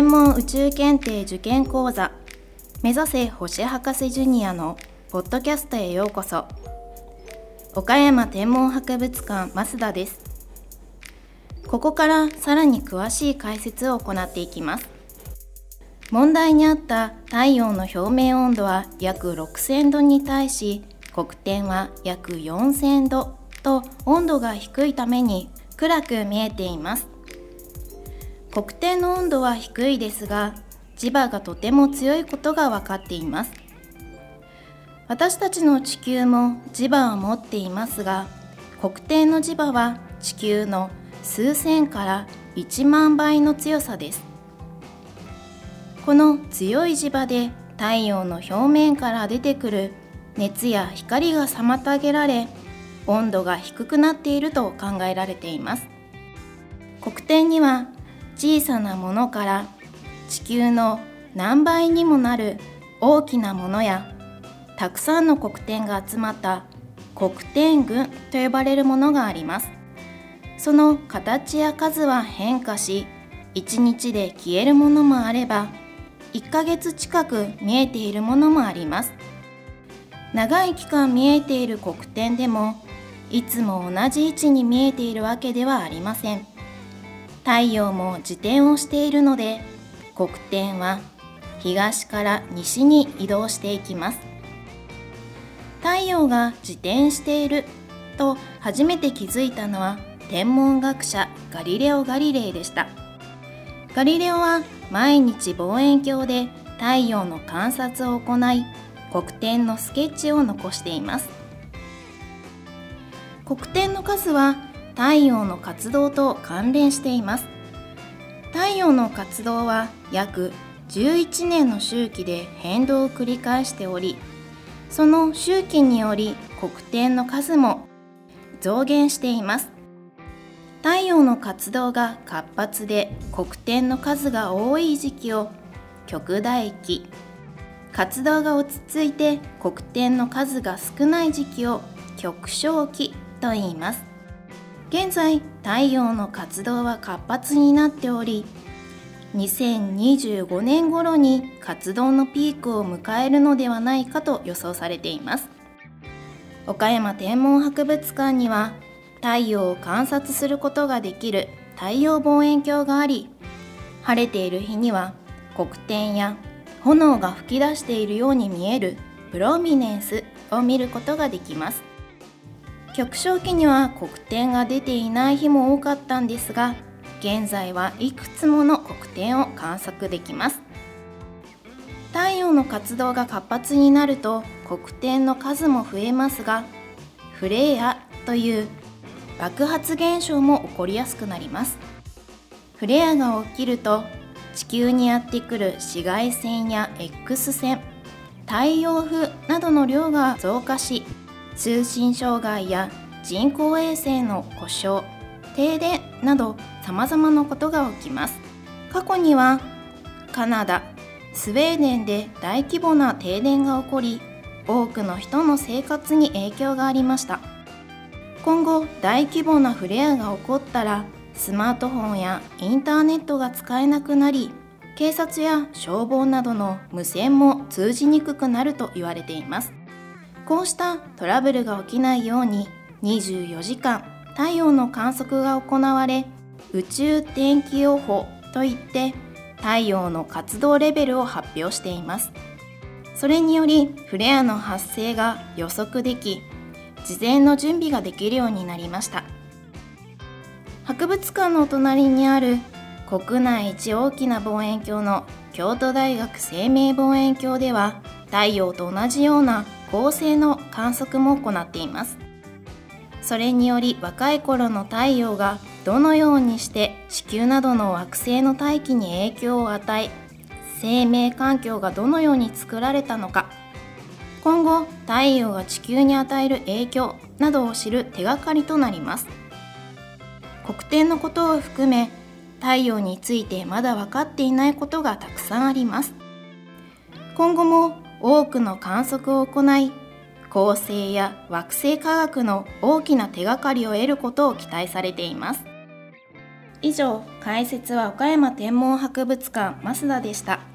の宇宙検定受験講座目指せ星博士ジュニアのポッドキャストへようこそ。岡山天文博物館増田です。ここからさらに詳しい解説を行っていきます。問題にあった太陽の表面温度は約6000度に対し黒点は約4000度と温度が低いために暗く見えています。黒点の温度は低いですが磁場がとても強いことが分かっています。私たちの地球も磁場を持っていますが黒点の磁場は地球の数千から1万倍の強さです。この強い磁場で太陽の表面から出てくる熱や光が妨げられ温度が低くなっていると考えられています。黒点には小さなものから地球の何倍にもなる大きなものやたくさんの黒点が集まった黒点群と呼ばれるものがあります。その形や数は変化し1日で消えるものもあれば1ヶ月近く見えているものもあります。長い期間見えている黒点でもいつも同じ位置に見えているわけではありません。太陽も自転をしているので黒点は東から西に移動していきます。太陽が自転していると初めて気づいたのは天文学者ガリレオ・ガリレイでした。ガリレオは毎日望遠鏡で太陽の観察を行い黒点のスケッチを残しています。黒点の数は太陽の活動と関連しています。太陽の活動は約11年の周期で変動を繰り返しておりその周期により黒点の数も増減しています。太陽の活動が活発で黒点の数が多い時期を極大期活動が落ち着いて黒点の数が少ない時期を極小期と言います。現在太陽の活動は活発になっており2025年頃に活動のピークを迎えるのではないかと予想されています。岡山天文博物館には太陽を観察することができる太陽望遠鏡があり晴れている日には黒点や炎が噴き出しているように見えるプロミネンスを見ることができます。極小期には黒点が出ていない日も多かったんですが現在はいくつもの黒点を観測できます。太陽の活動が活発になると黒点の数も増えますがフレアという爆発現象も起こりやすくなります。フレアが起きると地球にやってくる紫外線や X 線太陽風などの量が増加し通信障害や人工衛星の故障停電など様々なことが起きます。過去にはカナダスウェーデンで大規模な停電が起こり多くの人の生活に影響がありました。今後大規模なフレアが起こったらスマートフォンやインターネットが使えなくなり警察や消防などの無線も通じにくくなると言われています。こうしたトラブルが起きないように24時間太陽の観測が行われ宇宙天気予報といって太陽の活動レベルを発表しています。それによりフレアの発生が予測でき事前の準備ができるようになりました。博物館の隣にある国内一大きな望遠鏡の京都大学生命望遠鏡では太陽と同じような恒星の観測も行っています。それにより若い頃の太陽がどのようにして地球などの惑星の大気に影響を与え生命環境がどのように作られたのか。今後太陽が地球に与える影響などを知る手がかりとなります。黒点のことを含め太陽についてまだ分かっていないことがたくさんあります。今後も多くの観測を行い恒星や惑星科学の大きな手がかりを得ることを期待されています。以上解説は岡山天文博物館増田でした。